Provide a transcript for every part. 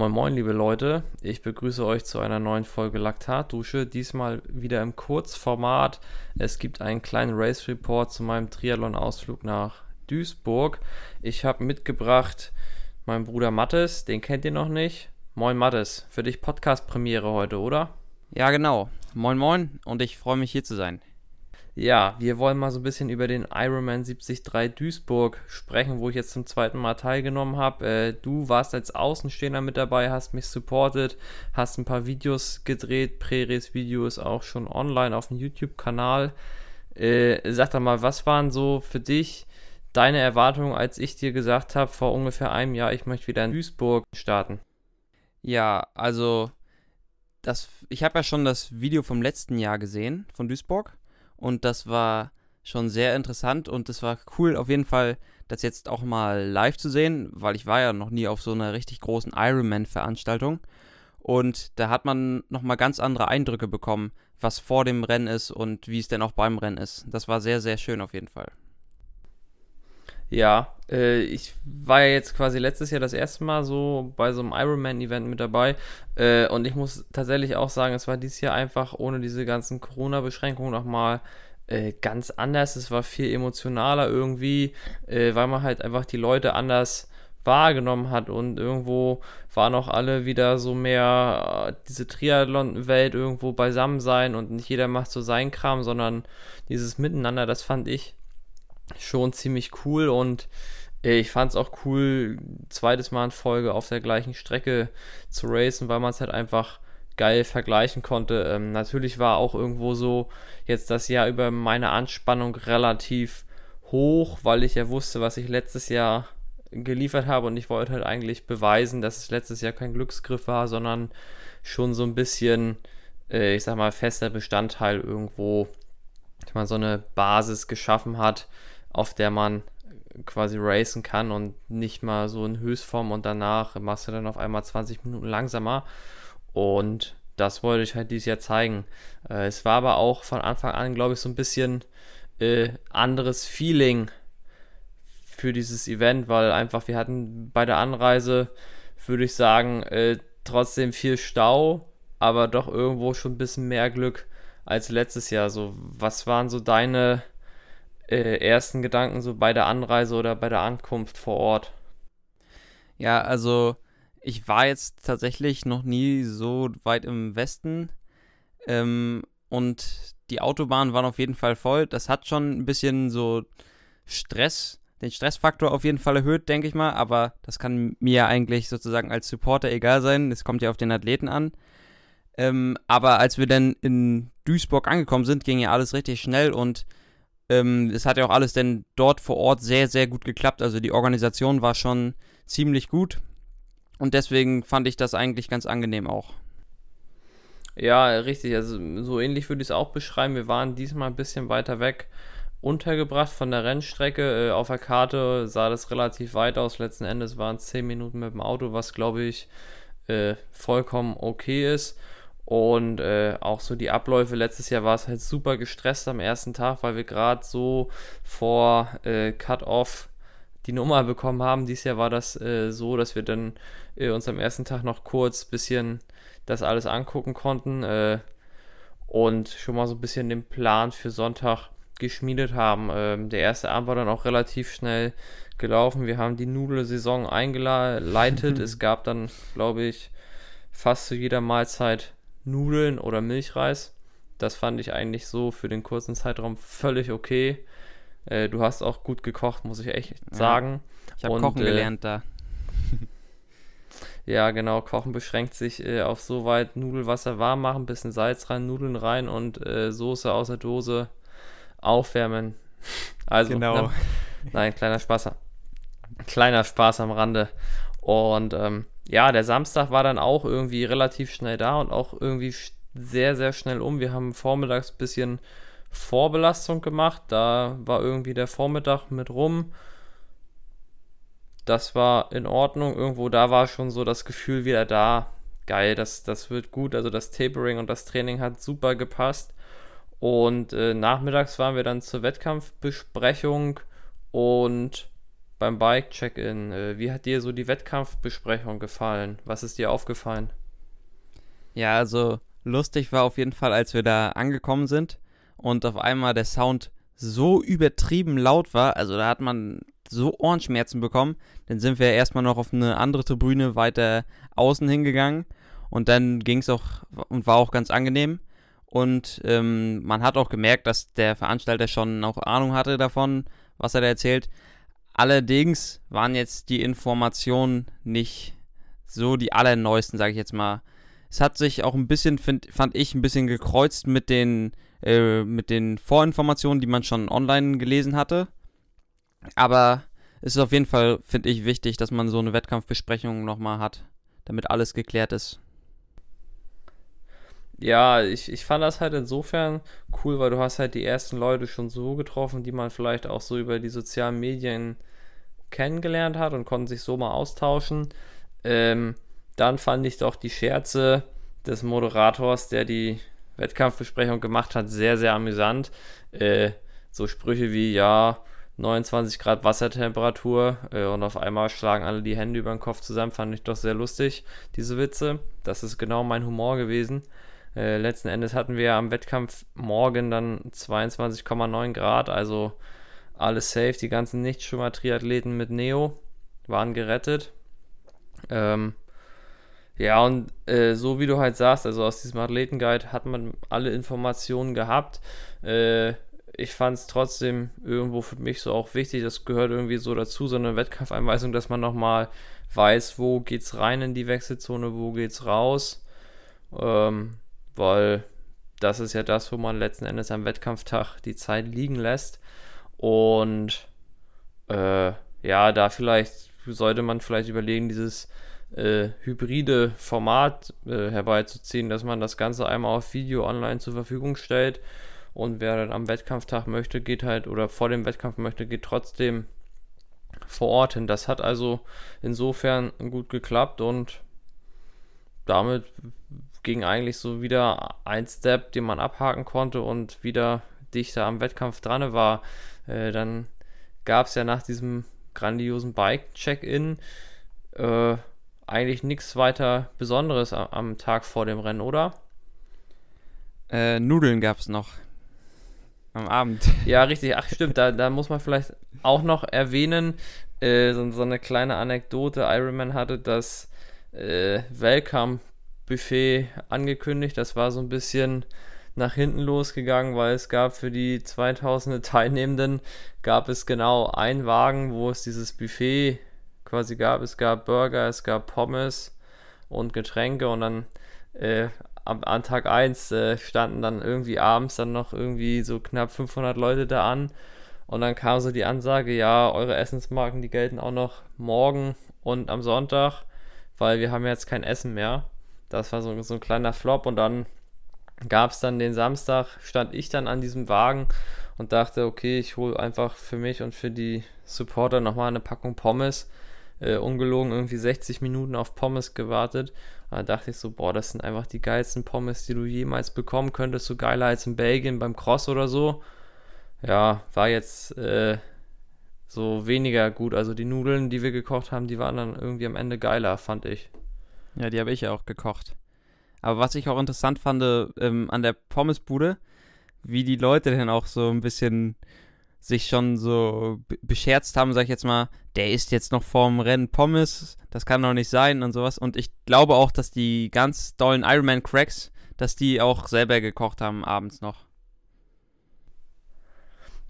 Moin Moin, liebe Leute. Ich begrüße euch zu einer neuen Folge Laktatdusche. Diesmal wieder im Kurzformat. Es gibt einen kleinen Race Report zu meinem Triathlon-Ausflug nach Duisburg. Ich habe mitgebracht meinen Bruder Mattes, den kennt ihr noch nicht. Moin Mattes, für dich Podcast-Premiere heute, oder? Ja, genau. Moin Moin und ich freue mich hier zu sein. Ja, wir wollen mal so ein bisschen über den Ironman 73 Duisburg sprechen, wo ich jetzt zum zweiten Mal teilgenommen habe. Äh, du warst als Außenstehender mit dabei, hast mich supportet, hast ein paar Videos gedreht, Präres-Videos auch schon online auf dem YouTube-Kanal. Äh, sag doch mal, was waren so für dich deine Erwartungen, als ich dir gesagt habe, vor ungefähr einem Jahr, ich möchte wieder in Duisburg starten? Ja, also das, ich habe ja schon das Video vom letzten Jahr gesehen von Duisburg und das war schon sehr interessant und es war cool auf jeden Fall, das jetzt auch mal live zu sehen, weil ich war ja noch nie auf so einer richtig großen Ironman-Veranstaltung und da hat man nochmal ganz andere Eindrücke bekommen, was vor dem Rennen ist und wie es denn auch beim Rennen ist. Das war sehr, sehr schön auf jeden Fall. Ja, äh, ich war ja jetzt quasi letztes Jahr das erste Mal so bei so einem Ironman-Event mit dabei. Äh, und ich muss tatsächlich auch sagen, es war dieses Jahr einfach ohne diese ganzen Corona-Beschränkungen nochmal äh, ganz anders. Es war viel emotionaler irgendwie, äh, weil man halt einfach die Leute anders wahrgenommen hat und irgendwo waren auch alle wieder so mehr äh, diese Triathlon-Welt irgendwo beisammen sein und nicht jeder macht so seinen Kram, sondern dieses Miteinander, das fand ich schon ziemlich cool und äh, ich fand es auch cool, zweites Mal in Folge auf der gleichen Strecke zu racen, weil man es halt einfach geil vergleichen konnte. Ähm, natürlich war auch irgendwo so jetzt das Jahr über meine Anspannung relativ hoch, weil ich ja wusste, was ich letztes Jahr geliefert habe und ich wollte halt eigentlich beweisen, dass es letztes Jahr kein Glücksgriff war, sondern schon so ein bisschen, äh, ich sag mal, fester Bestandteil irgendwo, dass man so eine Basis geschaffen hat, auf der man quasi racen kann und nicht mal so in Höchstform und danach machst du dann auf einmal 20 Minuten langsamer. Und das wollte ich halt dieses Jahr zeigen. Äh, es war aber auch von Anfang an, glaube ich, so ein bisschen äh, anderes Feeling für dieses Event, weil einfach wir hatten bei der Anreise, würde ich sagen, äh, trotzdem viel Stau, aber doch irgendwo schon ein bisschen mehr Glück als letztes Jahr. So, was waren so deine äh, ersten Gedanken so bei der Anreise oder bei der Ankunft vor Ort? Ja, also ich war jetzt tatsächlich noch nie so weit im Westen ähm, und die Autobahnen waren auf jeden Fall voll. Das hat schon ein bisschen so Stress, den Stressfaktor auf jeden Fall erhöht, denke ich mal. Aber das kann mir eigentlich sozusagen als Supporter egal sein. Es kommt ja auf den Athleten an. Ähm, aber als wir dann in Duisburg angekommen sind, ging ja alles richtig schnell und ähm, es hat ja auch alles denn dort vor Ort sehr, sehr gut geklappt. Also die Organisation war schon ziemlich gut. Und deswegen fand ich das eigentlich ganz angenehm auch. Ja, richtig. Also so ähnlich würde ich es auch beschreiben. Wir waren diesmal ein bisschen weiter weg untergebracht von der Rennstrecke. Äh, auf der Karte sah das relativ weit aus. Letzten Endes waren es 10 Minuten mit dem Auto, was glaube ich äh, vollkommen okay ist. Und äh, auch so die Abläufe. Letztes Jahr war es halt super gestresst am ersten Tag, weil wir gerade so vor äh, Cut-Off die Nummer bekommen haben. Dieses Jahr war das äh, so, dass wir dann äh, uns am ersten Tag noch kurz ein bisschen das alles angucken konnten äh, und schon mal so ein bisschen den Plan für Sonntag geschmiedet haben. Ähm, der erste Abend war dann auch relativ schnell gelaufen. Wir haben die Nudelsaison eingeleitet. es gab dann, glaube ich, fast zu jeder Mahlzeit Nudeln oder Milchreis. Das fand ich eigentlich so für den kurzen Zeitraum völlig okay. Äh, du hast auch gut gekocht, muss ich echt ja, sagen. Ich habe Kochen äh, gelernt da. ja, genau. Kochen beschränkt sich äh, auf so weit Nudelwasser warm machen, bisschen Salz rein, Nudeln rein und äh, Soße aus der Dose aufwärmen. Also, genau. Na, nein, kleiner Spaß. Kleiner Spaß am Rande. Und ähm, ja, der Samstag war dann auch irgendwie relativ schnell da und auch irgendwie sehr, sehr schnell um. Wir haben vormittags ein bisschen Vorbelastung gemacht. Da war irgendwie der Vormittag mit rum. Das war in Ordnung. Irgendwo da war schon so das Gefühl wieder da. Geil, das, das wird gut. Also das Tapering und das Training hat super gepasst. Und äh, nachmittags waren wir dann zur Wettkampfbesprechung und beim Bike-Check-In. Äh, wie hat dir so die Wettkampfbesprechung gefallen? Was ist dir aufgefallen? Ja, also lustig war auf jeden Fall, als wir da angekommen sind und auf einmal der Sound so übertrieben laut war. Also da hat man so Ohrenschmerzen bekommen. Dann sind wir erstmal noch auf eine andere Tribüne weiter außen hingegangen und dann ging es auch und war auch ganz angenehm. Und ähm, man hat auch gemerkt, dass der Veranstalter schon auch Ahnung hatte davon, was er da erzählt. Allerdings waren jetzt die Informationen nicht so die allerneuesten, sage ich jetzt mal. Es hat sich auch ein bisschen, find, fand ich, ein bisschen gekreuzt mit den, äh, mit den Vorinformationen, die man schon online gelesen hatte. Aber es ist auf jeden Fall, finde ich, wichtig, dass man so eine Wettkampfbesprechung nochmal hat, damit alles geklärt ist. Ja, ich, ich fand das halt insofern cool, weil du hast halt die ersten Leute schon so getroffen, die man vielleicht auch so über die sozialen Medien kennengelernt hat und konnten sich so mal austauschen. Ähm, dann fand ich doch die Scherze des Moderators, der die Wettkampfbesprechung gemacht hat, sehr, sehr amüsant. Äh, so Sprüche wie, ja, 29 Grad Wassertemperatur äh, und auf einmal schlagen alle die Hände über den Kopf zusammen, fand ich doch sehr lustig, diese Witze. Das ist genau mein Humor gewesen. Äh, letzten Endes hatten wir am Wettkampf morgen dann 22,9 Grad, also alles safe. Die ganzen Nichtschwimmer-Triathleten mit Neo waren gerettet. Ähm, ja, und äh, so wie du halt sagst, also aus diesem Athletenguide hat man alle Informationen gehabt. Äh, ich fand es trotzdem irgendwo für mich so auch wichtig, das gehört irgendwie so dazu, so eine Wettkampfeinweisung, dass man nochmal weiß, wo geht's rein in die Wechselzone, wo geht's raus. Ähm, weil das ist ja das, wo man letzten Endes am Wettkampftag die Zeit liegen lässt. Und äh, ja, da vielleicht sollte man vielleicht überlegen, dieses äh, hybride Format äh, herbeizuziehen, dass man das Ganze einmal auf Video online zur Verfügung stellt und wer dann am Wettkampftag möchte, geht halt, oder vor dem Wettkampf möchte, geht trotzdem vor Ort hin. Das hat also insofern gut geklappt und damit ging eigentlich so wieder ein Step, den man abhaken konnte und wieder dichter am Wettkampf dran war. Äh, dann gab es ja nach diesem grandiosen Bike-Check-In äh, eigentlich nichts weiter Besonderes am, am, Tag vor dem Rennen, oder? Äh, Nudeln gab es noch. Am Abend. Ja, richtig. Ach, stimmt. Da, da muss man vielleicht auch noch erwähnen, äh, so, so, eine kleine Anekdote. Ironman hatte das äh, Welcome-Buffet angekündigt. Das war so ein bisschen nach hinten losgegangen, weil es gab für die 2000 Teilnehmenden gab es genau einen Wagen, wo es dieses Buffet quasi gab. Es gab Burger, es gab Pommes und Getränke und dann äh, am, an Tag 1 äh, standen dann irgendwie abends dann noch irgendwie so knapp 500 Leute da an. Und dann kam so die Ansage, ja, eure Essensmarken, die gelten auch noch morgen und am Sonntag, weil wir haben jetzt kein Essen mehr. Das war so, so ein kleiner Flop und dann gab es dann den Samstag, stand ich dann an diesem Wagen und dachte, okay, ich hole einfach für mich und für die Supporter nochmal eine Packung Pommes. Äh, ungelogen irgendwie 60 Minuten auf Pommes gewartet da dachte ich so, boah, das sind einfach die geilsten Pommes, die du jemals bekommen könntest. So geiler als in Belgien beim Cross oder so. Ja, war jetzt äh, so weniger gut. Also die Nudeln, die wir gekocht haben, die waren dann irgendwie am Ende geiler, fand ich. Ja, die habe ich ja auch gekocht. Aber was ich auch interessant fand ähm, an der Pommesbude, wie die Leute dann auch so ein bisschen sich schon so bescherzt haben, sag ich jetzt mal, der isst jetzt noch vorm Rennen Pommes, das kann doch nicht sein und sowas. Und ich glaube auch, dass die ganz dollen Ironman Cracks, dass die auch selber gekocht haben abends noch.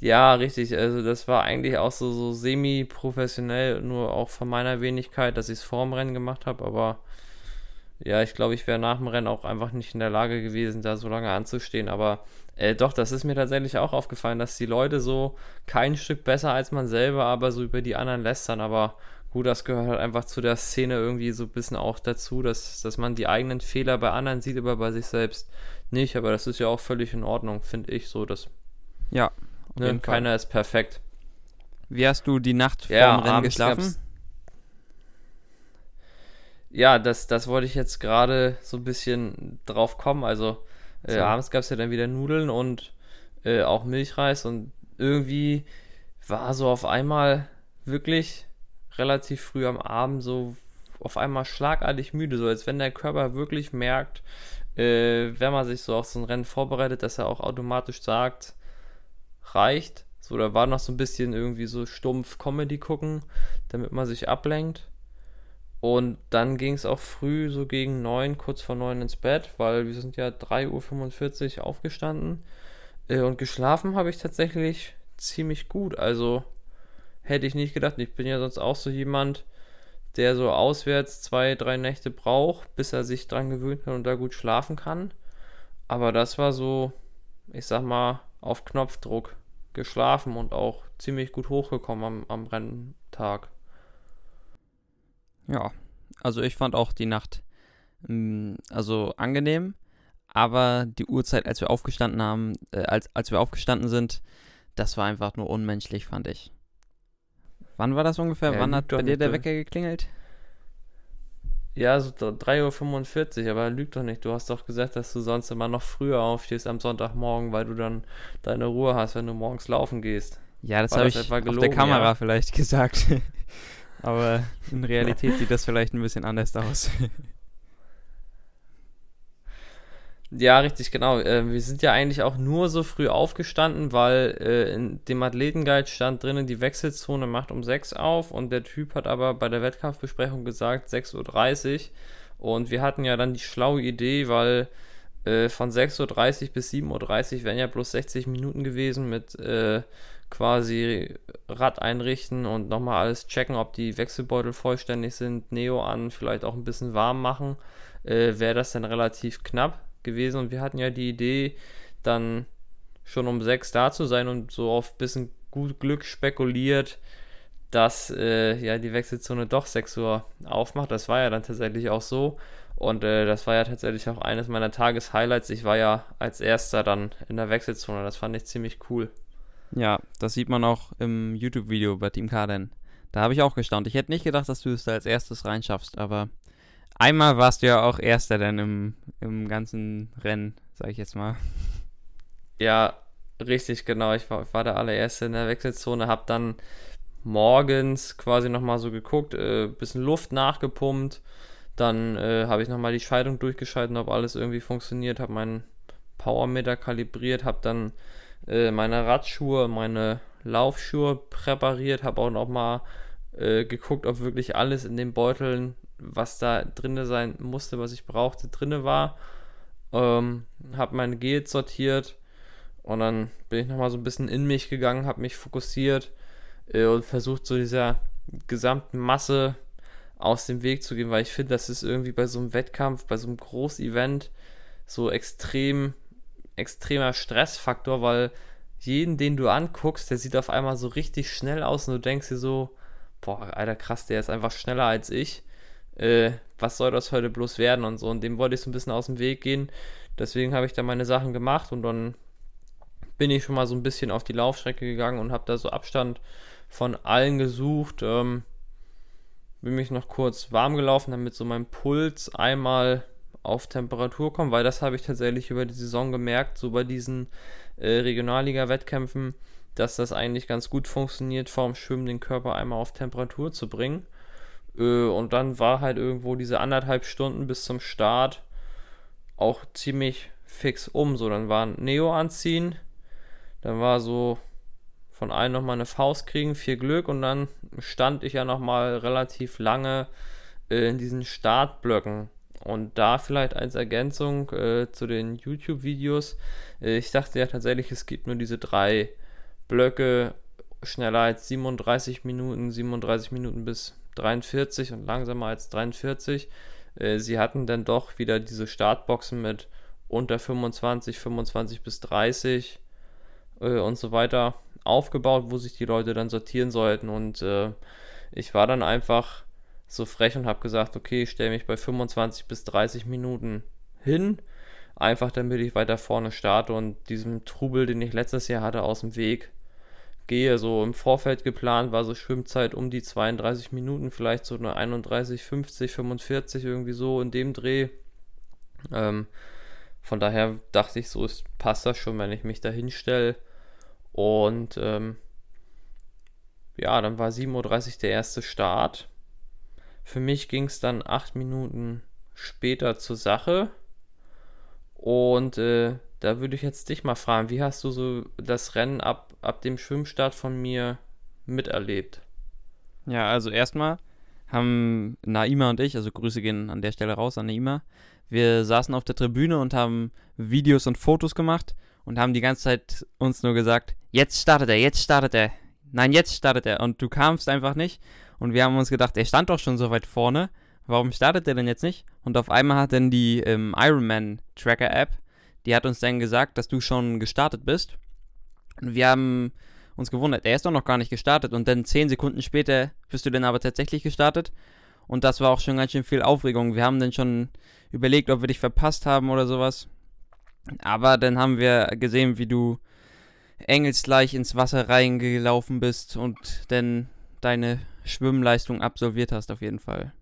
Ja, richtig. Also das war eigentlich auch so, so semi-professionell, nur auch von meiner Wenigkeit, dass ich es vorm Rennen gemacht habe, aber ja, ich glaube, ich wäre nach dem Rennen auch einfach nicht in der Lage gewesen, da so lange anzustehen. Aber äh, doch, das ist mir tatsächlich auch aufgefallen, dass die Leute so kein Stück besser als man selber, aber so über die anderen lästern. Aber gut, das gehört halt einfach zu der Szene irgendwie so ein bisschen auch dazu, dass, dass man die eigenen Fehler bei anderen sieht, aber bei sich selbst nicht. Aber das ist ja auch völlig in Ordnung, finde ich so. Dass, ja, ne, keiner ist perfekt. Wie hast du die Nacht vor ja, dem Rennen geschlafen? Ja, das, das wollte ich jetzt gerade so ein bisschen drauf kommen. Also äh, so. abends gab es ja dann wieder Nudeln und äh, auch Milchreis und irgendwie war so auf einmal wirklich relativ früh am Abend so auf einmal schlagartig müde, so als wenn der Körper wirklich merkt, äh, wenn man sich so auf so ein Rennen vorbereitet, dass er auch automatisch sagt, reicht. So, da war noch so ein bisschen irgendwie so stumpf Comedy gucken, damit man sich ablenkt. Und dann ging es auch früh, so gegen 9, kurz vor 9 ins Bett, weil wir sind ja 3.45 Uhr aufgestanden. Äh, und geschlafen habe ich tatsächlich ziemlich gut. Also hätte ich nicht gedacht. Ich bin ja sonst auch so jemand, der so auswärts zwei, drei Nächte braucht, bis er sich dran gewöhnt hat und da gut schlafen kann. Aber das war so, ich sag mal, auf Knopfdruck geschlafen und auch ziemlich gut hochgekommen am, am Renntag. Ja, also ich fand auch die Nacht mh, mm, also angenehm, aber die Uhrzeit, als wir aufgestanden haben, äh, als, als wir aufgestanden sind, das war einfach nur unmenschlich, fand ich. Wann war das ungefähr? Ja, Wann hat bei dir der Wecker geklingelt? Ja, so 3.45 Uhr, aber lüg doch nicht. Du hast doch gesagt, dass du sonst immer noch früher aufstehst am Sonntagmorgen, weil du dann deine Ruhe hast, wenn du morgens laufen gehst. Ja, das habe ich auf der Kamera ja? vielleicht gesagt. Aber in Realität sieht das vielleicht ein bisschen anders aus. Ja, richtig, genau. Äh, wir sind ja eigentlich auch nur so früh aufgestanden, weil äh, in dem Athletenguide stand drinnen, die Wechselzone macht um 6 auf und der Typ hat aber bei der Wettkampfbesprechung gesagt 6.30 Uhr. Und wir hatten ja dann die schlaue Idee, weil äh, von 6.30 Uhr bis 7.30 Uhr wären ja bloß 60 Minuten gewesen mit quasi Rad einrichten und nochmal alles checken, ob die Wechselbeutel vollständig sind, Neo an, vielleicht auch ein bisschen warm machen. Äh, Wäre das dann relativ knapp gewesen und wir hatten ja die Idee, dann schon um sechs da zu sein und so auf ein bisschen gut Glück spekuliert, dass äh, ja die Wechselzone doch 6 Uhr aufmacht. Das war ja dann tatsächlich auch so. Und äh, das war ja tatsächlich auch eines meiner Tageshighlights. Ich war ja als erster dann in der Wechselzone. Das fand ich ziemlich cool. Ja, das sieht man auch im YouTube-Video bei Team Kaden. Da habe ich auch gestaunt. Ich hätte nicht gedacht, dass du es da als erstes reinschaffst, aber Einmal warst du ja auch Erster dann im, im ganzen Rennen, sag ich jetzt mal. Ja, richtig, genau. Ich war, war der allererste in der Wechselzone, hab dann morgens quasi nochmal so geguckt, äh, bisschen Luft nachgepumpt. Dann äh, habe ich nochmal die Schaltung durchgeschalten, ob alles irgendwie funktioniert, habe meinen Powermeter kalibriert, habe dann äh, meine Radschuhe, meine Laufschuhe präpariert, habe auch nochmal äh, geguckt, ob wirklich alles in den Beuteln was da drin sein musste, was ich brauchte, drin war. Ähm, habe meine Gels sortiert und dann bin ich nochmal so ein bisschen in mich gegangen, habe mich fokussiert äh, und versucht so dieser gesamten Masse aus dem Weg zu gehen, weil ich finde, das ist irgendwie bei so einem Wettkampf, bei so einem Großevent so extrem, extremer Stressfaktor, weil jeden, den du anguckst, der sieht auf einmal so richtig schnell aus und du denkst dir so, boah, alter krass, der ist einfach schneller als ich äh, was soll das heute bloß werden und so. Und dem wollte ich so ein bisschen aus dem Weg gehen. Deswegen habe ich da meine Sachen gemacht und dann bin ich schon mal so ein bisschen auf die Laufstrecke gegangen und habe da so Abstand von allen gesucht. Ähm, bin mich noch kurz warm gelaufen, damit so mein Puls einmal auf Temperatur kommt, weil das habe ich tatsächlich über die Saison gemerkt, so bei diesen äh, Regionalliga-Wettkämpfen, dass das eigentlich ganz gut funktioniert, vorm Schwimmen den Körper einmal auf Temperatur zu bringen. Äh, und dann war halt irgendwo diese anderthalb Stunden bis zum Start auch ziemlich fix um. So, dann war ein Neo anziehen, dann war so von allen nochmal eine Faust kriegen, viel Glück und dann stand ich ja nochmal relativ lange äh, in diesen Startblöcken. Und da vielleicht als Ergänzung äh, zu den YouTube-Videos, äh, ich dachte ja tatsächlich, es gibt nur diese drei Blöcke schneller als 37 Minuten, 37 Minuten bis 43 und langsamer als 43. Äh, sie hatten dann doch wieder diese Startboxen mit unter 25, 25 bis 30 äh, und so weiter aufgebaut, wo sich die Leute dann sortieren sollten. Und äh, ich war dann einfach so frech und habe gesagt, okay, ich stelle mich bei 25 bis 30 Minuten hin, einfach damit ich weiter vorne starte und diesem Trubel, den ich letztes Jahr hatte, aus dem Weg gehe. So im Vorfeld geplant war so Schwimmzeit um die 32 Minuten, vielleicht so eine 31, 50, 45, irgendwie so in dem Dreh. Ähm, von daher dachte ich so, es passt das schon, wenn ich mich da hinstelle. Und ähm, ja, dann war 7.30 Uhr der erste Start. Für mich ging es dann acht Minuten später zur Sache. Und äh, da würde ich jetzt dich mal fragen, wie hast du so das Rennen ab, ab dem Schwimmstart von mir miterlebt? Ja, also erstmal haben Naima und ich, also Grüße gehen an der Stelle raus an Naima, wir saßen auf der Tribüne und haben Videos und Fotos gemacht und haben die ganze Zeit uns nur gesagt, jetzt startet er, jetzt startet er, nein, jetzt startet er. Und du kamst einfach nicht. Und wir haben uns gedacht, er stand doch schon so weit vorne. Warum startet er denn jetzt nicht? Und auf einmal hat dann die ähm, Ironman Tracker App, die hat uns dann gesagt, dass du schon gestartet bist. Und wir haben uns gewundert, er ist doch noch gar nicht gestartet. Und dann zehn Sekunden später bist du dann aber tatsächlich gestartet. Und das war auch schon ganz schön viel Aufregung. Wir haben dann schon überlegt, ob wir dich verpasst haben oder sowas. Aber dann haben wir gesehen, wie du engelsgleich ins Wasser reingelaufen bist und dann deine Schwimmleistung absolviert hast, auf jeden Fall.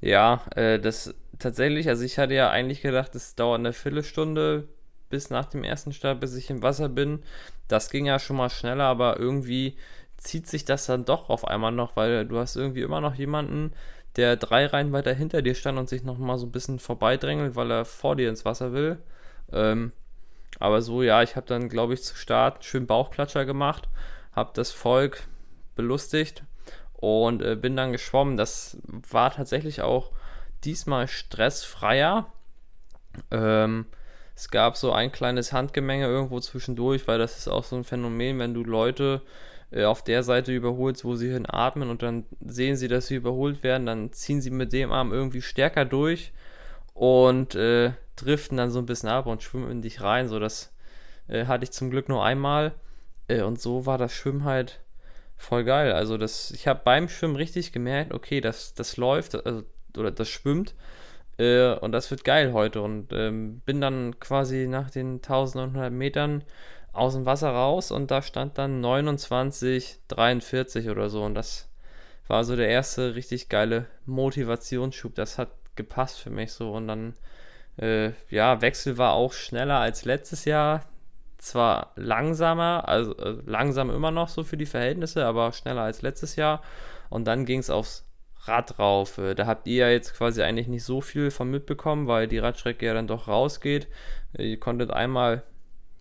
Ja, äh, das tatsächlich, also ich hatte ja eigentlich gedacht, es dauert eine Viertelstunde bis nach dem ersten Start, bis ich im Wasser bin. Das ging ja schon mal schneller, aber irgendwie zieht sich das dann doch auf einmal noch, weil du hast irgendwie immer noch jemanden, der drei Reihen weiter hinter dir stand und sich noch mal so ein bisschen vorbeidrängelt, weil er vor dir ins Wasser will. Ähm, aber so, ja, ich habe dann, glaube ich, zu Start schön Bauchklatscher gemacht, habe das Volk belustigt und äh, bin dann geschwommen. Das war tatsächlich auch diesmal stressfreier. Ähm, es gab so ein kleines Handgemenge irgendwo zwischendurch, weil das ist auch so ein Phänomen, wenn du Leute äh, auf der Seite überholst, wo sie hinatmen und dann sehen sie, dass sie überholt werden, dann ziehen sie mit dem Arm irgendwie stärker durch und äh, driften dann so ein bisschen ab und schwimmen in dich rein. So, das äh, hatte ich zum Glück nur einmal. Äh, und so war das Schwimmen halt voll geil. Also das, ich habe beim Schwimmen richtig gemerkt, okay, das, das läuft, also, oder das schwimmt. Äh, und das wird geil heute. Und ähm, bin dann quasi nach den 1100 Metern aus dem Wasser raus und da stand dann 29, 43 oder so. Und das war so der erste richtig geile Motivationsschub. Das hat gepasst für mich so. Und dann, äh, ja, Wechsel war auch schneller als letztes Jahr. Zwar langsamer, also äh, langsam immer noch so für die Verhältnisse, aber schneller als letztes Jahr. Und dann ging es aufs Rad rauf. Äh, da habt ihr ja jetzt quasi eigentlich nicht so viel von mitbekommen, weil die Radstrecke ja dann doch rausgeht. Äh, ihr konntet einmal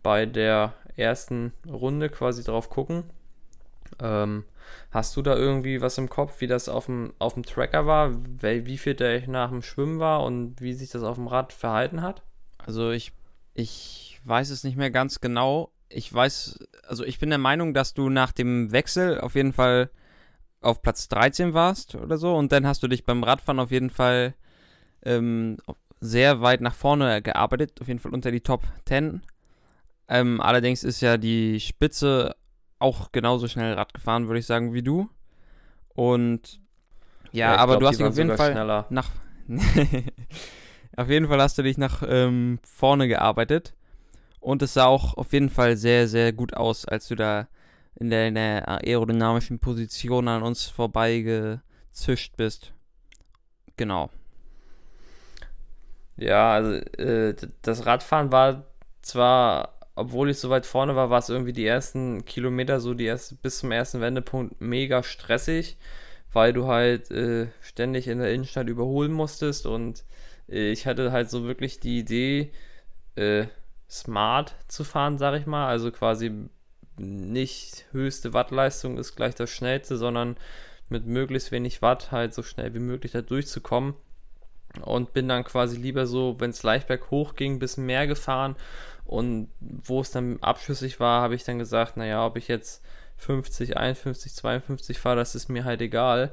bei der ersten Runde quasi drauf gucken. Ähm, hast du da irgendwie was im Kopf, wie das auf dem, auf dem Tracker war, wie viel der nach dem Schwimmen war und wie sich das auf dem Rad verhalten hat? Also ich, ich weiß es nicht mehr ganz genau. Ich weiß, also ich bin der Meinung, dass du nach dem Wechsel auf jeden Fall auf Platz 13 warst oder so und dann hast du dich beim Radfahren auf jeden Fall ähm, sehr weit nach vorne gearbeitet, auf jeden Fall unter die Top 10 ähm, allerdings ist ja die Spitze auch genauso schnell Rad gefahren, würde ich sagen, wie du. Und ja, ja aber glaub, du hast dich auf jeden Fall schneller. nach. auf jeden Fall hast du dich nach ähm, vorne gearbeitet. Und es sah auch auf jeden Fall sehr, sehr gut aus, als du da in der, aerodynamischen Position an uns vorbeigezischt bist. Genau. Ja, also äh, das Radfahren war zwar obwohl ich so weit vorne war, war es irgendwie die ersten Kilometer, so die erste, bis zum ersten Wendepunkt mega stressig, weil du halt äh, ständig in der Innenstadt überholen musstest und äh, ich hatte halt so wirklich die Idee, äh, smart zu fahren, sag ich mal, also quasi nicht höchste Wattleistung ist gleich das schnellste, sondern mit möglichst wenig Watt halt so schnell wie möglich da durchzukommen. Und bin dann quasi lieber so, wenn es leicht berghoch ging, ein bisschen mehr gefahren. Und wo es dann abschüssig war, habe ich dann gesagt, naja, ob ich jetzt 50, 51, 52 fahre, das ist mir halt egal.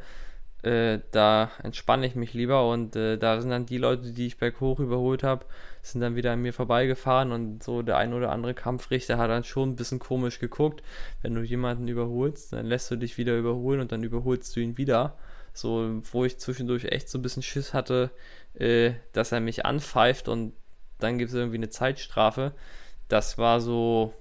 Äh, da entspanne ich mich lieber und äh, da sind dann die Leute, die ich berghoch überholt habe, sind dann wieder an mir vorbeigefahren und so der ein oder andere Kampfrichter hat dann schon ein bisschen komisch geguckt. Wenn du jemanden überholst, dann lässt du dich wieder überholen und dann überholst du ihn wieder. So, wo ich zwischendurch echt so ein bisschen Schiss hatte, äh, dass er mich anpfeift und dann gibt es irgendwie eine Zeitstrafe. Das war so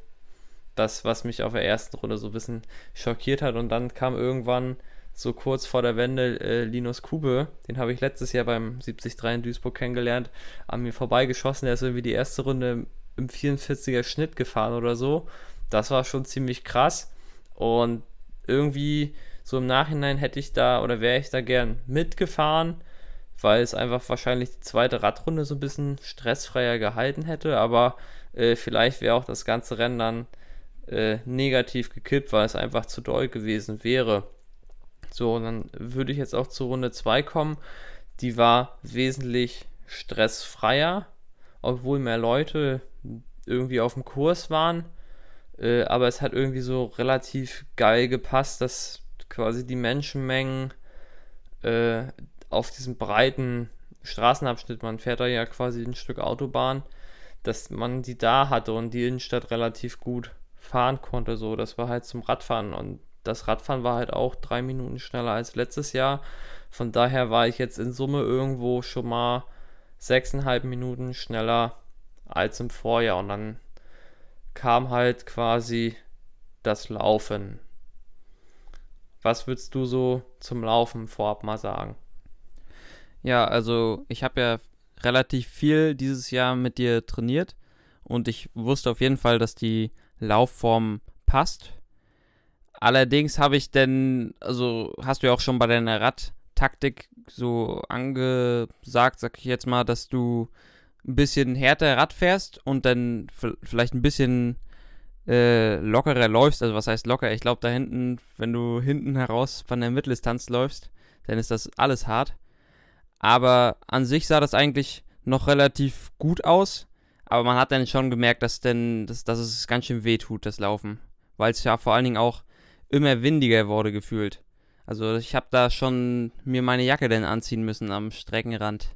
das, was mich auf der ersten Runde so ein bisschen schockiert hat. Und dann kam irgendwann so kurz vor der Wende äh, Linus Kube, den habe ich letztes Jahr beim 73 in Duisburg kennengelernt, an mir vorbeigeschossen. Der ist irgendwie die erste Runde im 44er Schnitt gefahren oder so. Das war schon ziemlich krass. Und irgendwie so im Nachhinein hätte ich da oder wäre ich da gern mitgefahren, weil es einfach wahrscheinlich die zweite Radrunde so ein bisschen stressfreier gehalten hätte. Aber äh, vielleicht wäre auch das ganze Rennen dann äh, negativ gekippt, weil es einfach zu doll gewesen wäre. So, dann würde ich jetzt auch zur Runde 2 kommen. Die war wesentlich stressfreier, obwohl mehr Leute irgendwie auf dem Kurs waren. Äh, aber es hat irgendwie so relativ geil gepasst, dass quasi die Menschenmengen äh, auf diesem breiten Straßenabschnitt, man fährt da ja quasi ein Stück Autobahn, dass man die da hatte und die Innenstadt relativ gut fahren konnte. So, das war halt zum Radfahren und das Radfahren war halt auch drei Minuten schneller als letztes Jahr. Von daher war ich jetzt in Summe irgendwo schon mal sechseinhalb Minuten schneller als im Vorjahr. Und dann kam halt quasi das Laufen. Was würdest du so zum Laufen vorab mal sagen? Ja, also ich habe ja relativ viel dieses Jahr mit dir trainiert und ich wusste auf jeden Fall, dass die Laufform passt. Allerdings habe ich denn, also hast du ja auch schon bei deiner Radtaktik so angesagt, sag ich jetzt mal, dass du ein bisschen härter Rad fährst und dann vielleicht ein bisschen äh, lockerer läufst. Also was heißt locker? Ich glaube da hinten, wenn du hinten heraus von der Mitteldistanz läufst, dann ist das alles hart. Aber an sich sah das eigentlich noch relativ gut aus. Aber man hat dann schon gemerkt, dass, denn, dass, dass es ganz schön weh tut, das Laufen. Weil es ja vor allen Dingen auch immer windiger wurde gefühlt. Also ich habe da schon mir meine Jacke dann anziehen müssen am Streckenrand.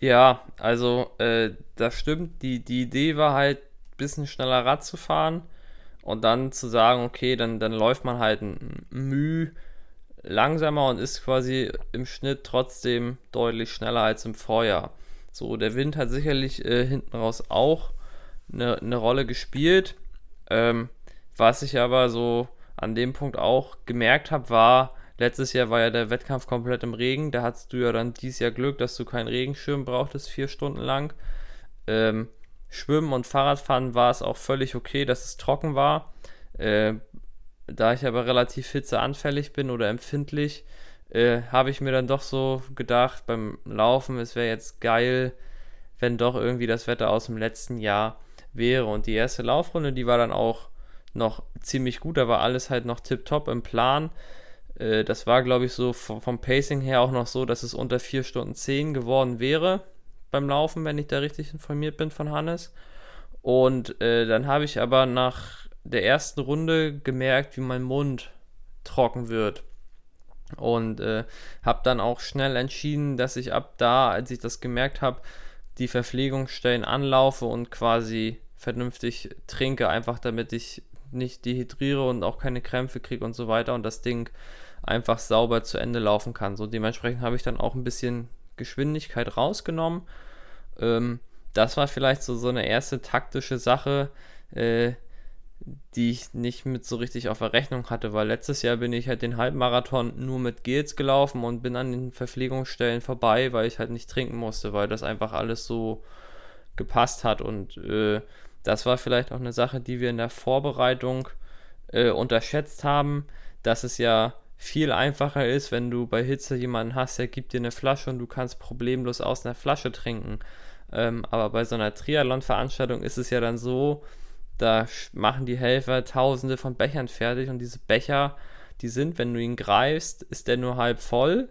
Ja, also äh, das stimmt. Die, die Idee war halt, ein bisschen schneller Rad zu fahren und dann zu sagen, okay, dann, dann läuft man halt ein Mühe langsamer und ist quasi im Schnitt trotzdem deutlich schneller als im Vorjahr. So, der Wind hat sicherlich äh, hinten raus auch eine, eine Rolle gespielt. Ähm, was ich aber so an dem Punkt auch gemerkt habe, war, letztes Jahr war ja der Wettkampf komplett im Regen. Da hattest du ja dann dieses Jahr Glück, dass du keinen Regenschirm brauchtest, vier Stunden lang. Ähm, Schwimmen und Fahrradfahren war es auch völlig okay, dass es trocken war. Äh, da ich aber relativ hitzeanfällig bin oder empfindlich, äh, habe ich mir dann doch so gedacht beim Laufen, es wäre jetzt geil, wenn doch irgendwie das Wetter aus dem letzten Jahr wäre. Und die erste Laufrunde, die war dann auch noch ziemlich gut, da war alles halt noch tipptopp im Plan. Äh, das war, glaube ich, so vom, Pacing her auch noch so, dass es unter 4 Stunden 10 geworden wäre beim Laufen, wenn ich da richtig informiert bin von Hannes. Und äh, dann habe ich aber nach der ersten Runde gemerkt, wie mein Mund trocken wird. Und äh, habe dann auch schnell entschieden, dass ich ab da, als ich das gemerkt habe, die Verpflegungsstellen anlaufe und quasi vernünftig trinke, einfach damit ich nicht dehydriere und auch keine Krämpfe kriege und so weiter und das Ding einfach sauber zu Ende laufen kann. So dementsprechend habe ich dann auch ein bisschen Geschwindigkeit rausgenommen. Ähm, das war vielleicht so, so eine erste taktische Sache, äh, die ich nicht mit so richtig auf der Rechnung hatte, weil letztes Jahr bin ich halt den Halbmarathon nur mit Gels gelaufen und bin an den Verpflegungsstellen vorbei, weil ich halt nicht trinken musste, weil das einfach alles so gepasst hat und äh, das war vielleicht auch eine Sache, die wir in der Vorbereitung äh, unterschätzt haben, dass es ja viel einfacher ist, wenn du bei Hitze jemanden hast, der gibt dir eine Flasche und du kannst problemlos aus einer Flasche trinken. Ähm, aber bei so einer Triathlon-Veranstaltung ist es ja dann so, da machen die Helfer tausende von Bechern fertig und diese Becher, die sind, wenn du ihn greifst, ist der nur halb voll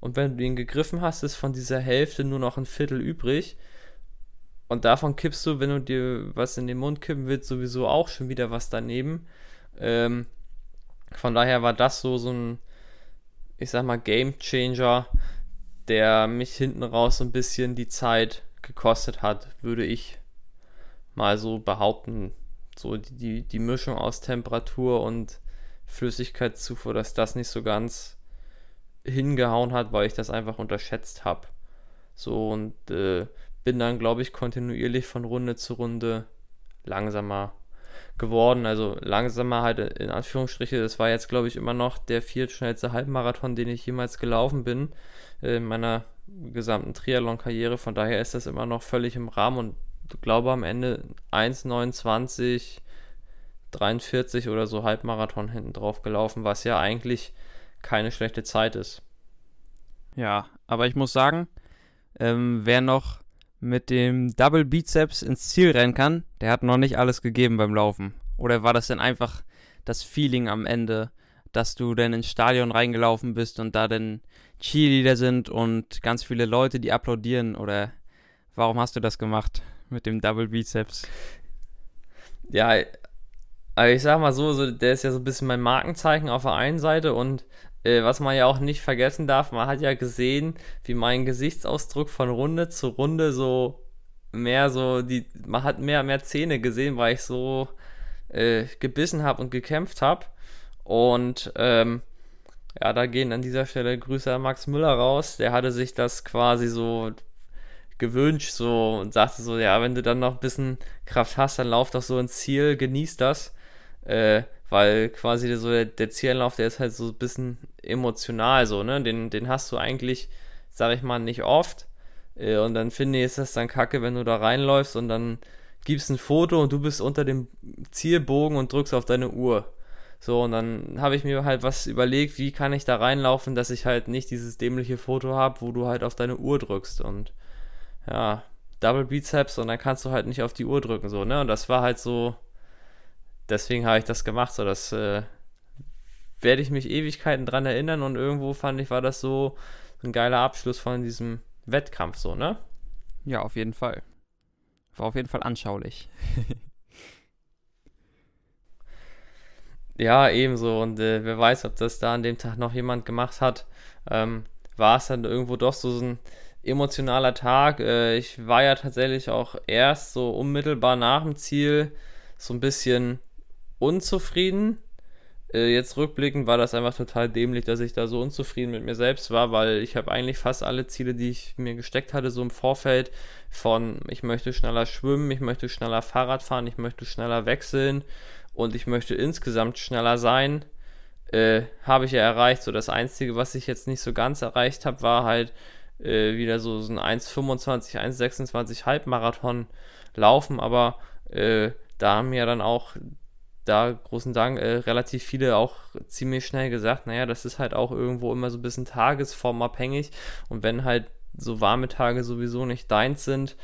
und wenn du ihn gegriffen hast, ist von dieser Hälfte nur noch ein Viertel übrig. Und davon kippst du, wenn du dir was in den Mund kippen willst, sowieso auch schon wieder was daneben. Ähm, von daher war das so, so ein, ich sag mal, Game Changer, der mich hinten raus so ein bisschen die Zeit gekostet hat, würde ich mal so behaupten so die, die Mischung aus Temperatur und Flüssigkeitszufuhr, dass das nicht so ganz hingehauen hat, weil ich das einfach unterschätzt habe. So und äh, bin dann, glaube ich, kontinuierlich von Runde zu Runde langsamer geworden. Also langsamer halt in Anführungsstriche. Das war jetzt, glaube ich, immer noch der viertschnellste Halbmarathon, den ich jemals gelaufen bin äh, in meiner gesamten Triathlon-Karriere. Von daher ist das immer noch völlig im Rahmen und glaube am Ende 1,29, 43 oder so Halbmarathon hinten drauf gelaufen, was ja eigentlich keine schlechte Zeit ist. Ja, aber ich muss sagen, ähm, wer noch mit dem Double Bizeps ins Ziel rennen kann, der hat noch nicht alles gegeben beim Laufen. Oder war das denn einfach das Feeling am Ende, dass du dann ins Stadion reingelaufen bist und da dann Cheerleader sind und ganz viele Leute, die applaudieren? Oder warum hast du das gemacht mit dem Double Bizeps? Ja, also ich sag mal so, so, der ist ja so ein bisschen mein Markenzeichen auf der einen Seite und äh, was man ja auch nicht vergessen darf, man hat ja gesehen, wie mein Gesichtsausdruck von Runde zu Runde so mehr so, die, man hat mehr, mehr Zähne gesehen, weil ich so äh, gebissen habe und gekämpft habe. Und ähm, ja, da gehen an dieser Stelle Grüße an Max Müller raus. Der hatte sich das quasi so gewünscht, so und sagte so, ja, wenn du dann noch ein bisschen Kraft hast, dann lauf doch so ins Ziel, genieß das. Äh, weil quasi so der, der Zielanlauf, der ist halt so ein bisschen emotional so, ne? Den, den hast du eigentlich, sag ich mal, nicht oft. Äh, und dann finde ich, ist das dann kacke, wenn du da reinläufst und dann gibst ein Foto und du bist unter dem Zielbogen und drückst auf deine Uhr. So, und dann habe ich mir halt was überlegt, wie kann ich da reinlaufen, dass ich halt nicht dieses dämliche Foto habe, wo du halt auf deine Uhr drückst. Und ja, Double Bizeps und dann kannst du halt nicht auf die Uhr drücken, so, ne? Und das war halt so, deswegen habe ich das gemacht, so, das äh, werde ich mich Ewigkeiten dran erinnern und irgendwo fand ich, war das so ein geiler Abschluss von diesem Wettkampf, so, ne? Ja, auf jeden Fall. War auf jeden Fall anschaulich. ja, ebenso. Und äh, wer weiß, ob das da an dem Tag noch jemand gemacht hat. Ähm, war es dann irgendwo doch so ein emotionaler Tag. Äh, ich war ja tatsächlich auch erst so unmittelbar nach dem Ziel so ein bisschen unzufrieden äh, jetzt rückblickend war das einfach total dämlich, dass ich da so unzufrieden mit mir selbst war, weil ich habe eigentlich fast alle Ziele, die ich mir gesteckt hatte, so im Vorfeld von ich möchte schneller schwimmen, ich möchte schneller Fahrrad fahren, ich möchte schneller wechseln und ich möchte insgesamt schneller sein, äh, habe ich ja erreicht. So das Einzige, was ich jetzt nicht so ganz erreicht habe, war halt äh, wieder so, so ein 1,25, 1,26 Halbmarathon laufen, aber äh, da haben ja dann auch da großen Dank äh, relativ viele auch ziemlich schnell gesagt, naja, das ist halt auch irgendwo immer so ein bisschen tagesformabhängig und wenn halt so warme Tage sowieso nicht deins sind,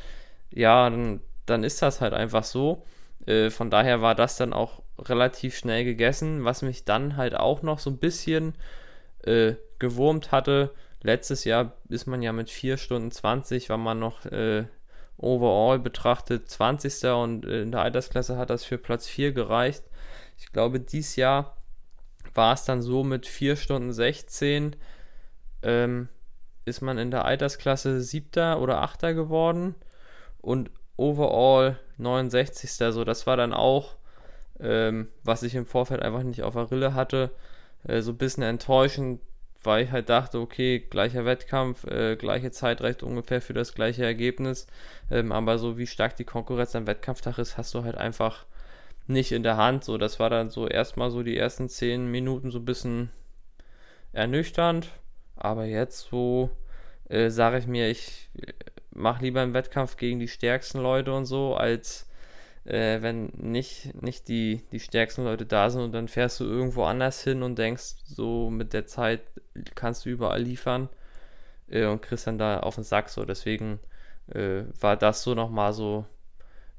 ja, dann, dann ist das halt einfach so. Äh, von daher war das dann auch relativ schnell gegessen, was mich dann halt auch noch so ein bisschen äh, gewurmt hatte. Letztes Jahr ist man ja mit 4 Stunden 20, war man noch äh, overall betrachtet 20. und in der Altersklasse hat das für Platz 4 gereicht. Ich glaube, dieses Jahr war es dann so mit 4 Stunden 16 ähm, ist man in der Altersklasse 7. oder 8. geworden und overall 69. So, das war dann auch, ähm, was ich im Vorfeld einfach nicht auf der Rille hatte, äh, so ein bisschen enttäuschend, weil ich halt dachte, okay, gleicher Wettkampf, äh, gleiche Zeit reicht ungefähr für das gleiche Ergebnis. Ähm, aber so wie stark die Konkurrenz am Wettkampftag ist, hast du halt einfach nicht in der Hand. So, das war dann so erstmal so die ersten zehn Minuten so ein bisschen ernüchternd. Aber jetzt so äh, sage ich mir, ich äh, mache lieber einen Wettkampf gegen die stärksten Leute und so, als äh, wenn nicht, nicht die, die stärksten Leute da sind und dann fährst du irgendwo anders hin und denkst, so mit der Zeit kannst du überall liefern äh, und kriegst dann da auf den Sack so. Deswegen äh, war das so nochmal so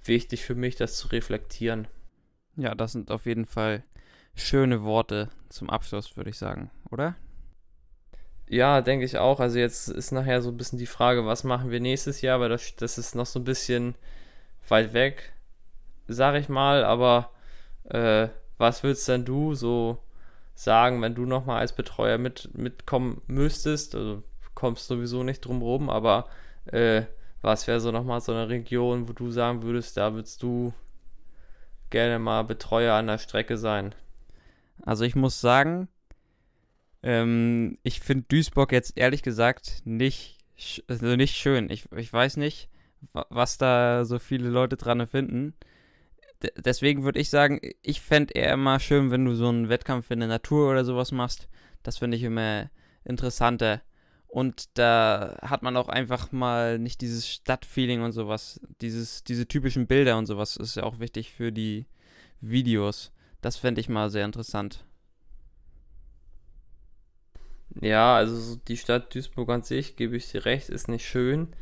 wichtig für mich, das zu reflektieren. Ja, das sind auf jeden Fall schöne Worte zum Abschluss, würde ich sagen, oder? Ja, denke ich auch. Also jetzt ist nachher so ein bisschen die Frage, was machen wir nächstes Jahr, weil das, das ist noch so ein bisschen weit weg, sag ich mal. Aber äh, was würdest denn du so sagen, wenn du nochmal als Betreuer mit, mitkommen müsstest? Also kommst sowieso nicht drum rum, aber äh, was wäre so nochmal so eine Region, wo du sagen würdest, da würdest du gerne mal Betreuer an der Strecke sein? Also ich muss sagen, ähm, ich finde Duisburg jetzt ehrlich gesagt nicht, also nicht schön. Ich, ich weiß nicht, was da so viele Leute dran finden. Deswegen würde ich sagen, ich fände eher immer schön, wenn du so einen Wettkampf in der Natur oder sowas machst. Das finde ich immer interessanter. Und da hat man auch einfach mal nicht dieses Stadtfeeling und sowas. Dieses, diese typischen Bilder und sowas ist ja auch wichtig für die Videos. Das fände ich mal sehr interessant. Ja, also die Stadt Duisburg an sich, gebe ich dir recht, ist nicht schön.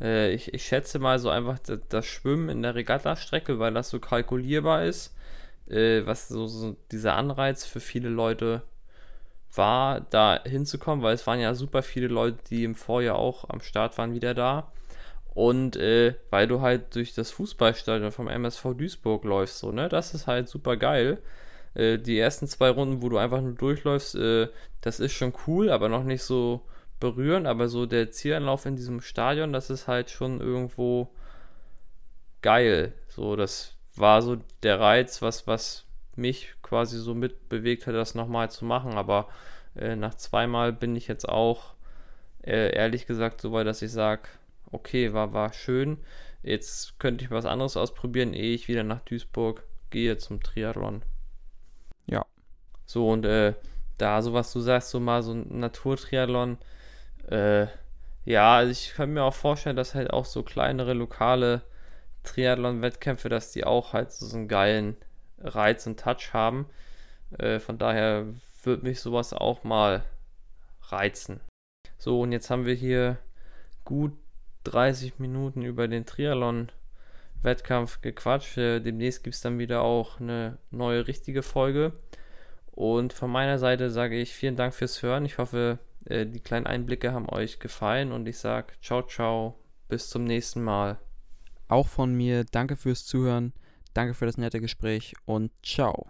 Äh, ich, ich schätze mal so einfach das, das Schwimmen in der Regattastrecke, weil das so kalkulierbar ist, äh, was so, so dieser Anreiz für viele Leute war, da hinzukommen, weil es waren ja super viele Leute, die im Vorjahr auch am Start waren, wieder da. Und äh, weil du halt durch das Fußballstadion vom MSV Duisburg läufst, so, ne? Das ist halt super geil. Äh, die ersten zwei Runden, wo du einfach nur durchläufst, äh, das ist schon cool, aber noch nicht so berührend. Aber so der Zielanlauf in diesem Stadion, das ist halt schon irgendwo geil. So, das war so der Reiz, was, was mich quasi so mitbewegt hat, das nochmal zu machen. Aber äh, nach zweimal bin ich jetzt auch äh, ehrlich gesagt so weit, dass ich sage, okay, war, war schön. Jetzt könnte ich was anderes ausprobieren, ehe ich wieder nach Duisburg gehe zum Triathlon. Ja. So, und äh, da, so was du sagst, so mal so ein Naturtriathlon, äh, ja, also ich kann mir auch vorstellen, dass halt auch so kleinere lokale Triathlon-Wettkämpfe, dass die auch halt so einen geilen Reiz und Touch haben. Äh, von daher würde mich sowas auch mal reizen. So, und jetzt haben wir hier gut 30 Minuten über den Triathlon-Wettkampf gequatscht. Äh, demnächst gibt es dann wieder auch eine neue richtige Folge. Und von meiner Seite sage ich vielen Dank fürs Hören. Ich hoffe, äh, die kleinen Einblicke haben euch gefallen und ich sage ciao, ciao, bis zum nächsten Mal. Auch von mir danke fürs Zuhören. Danke für das nette Gespräch und ciao.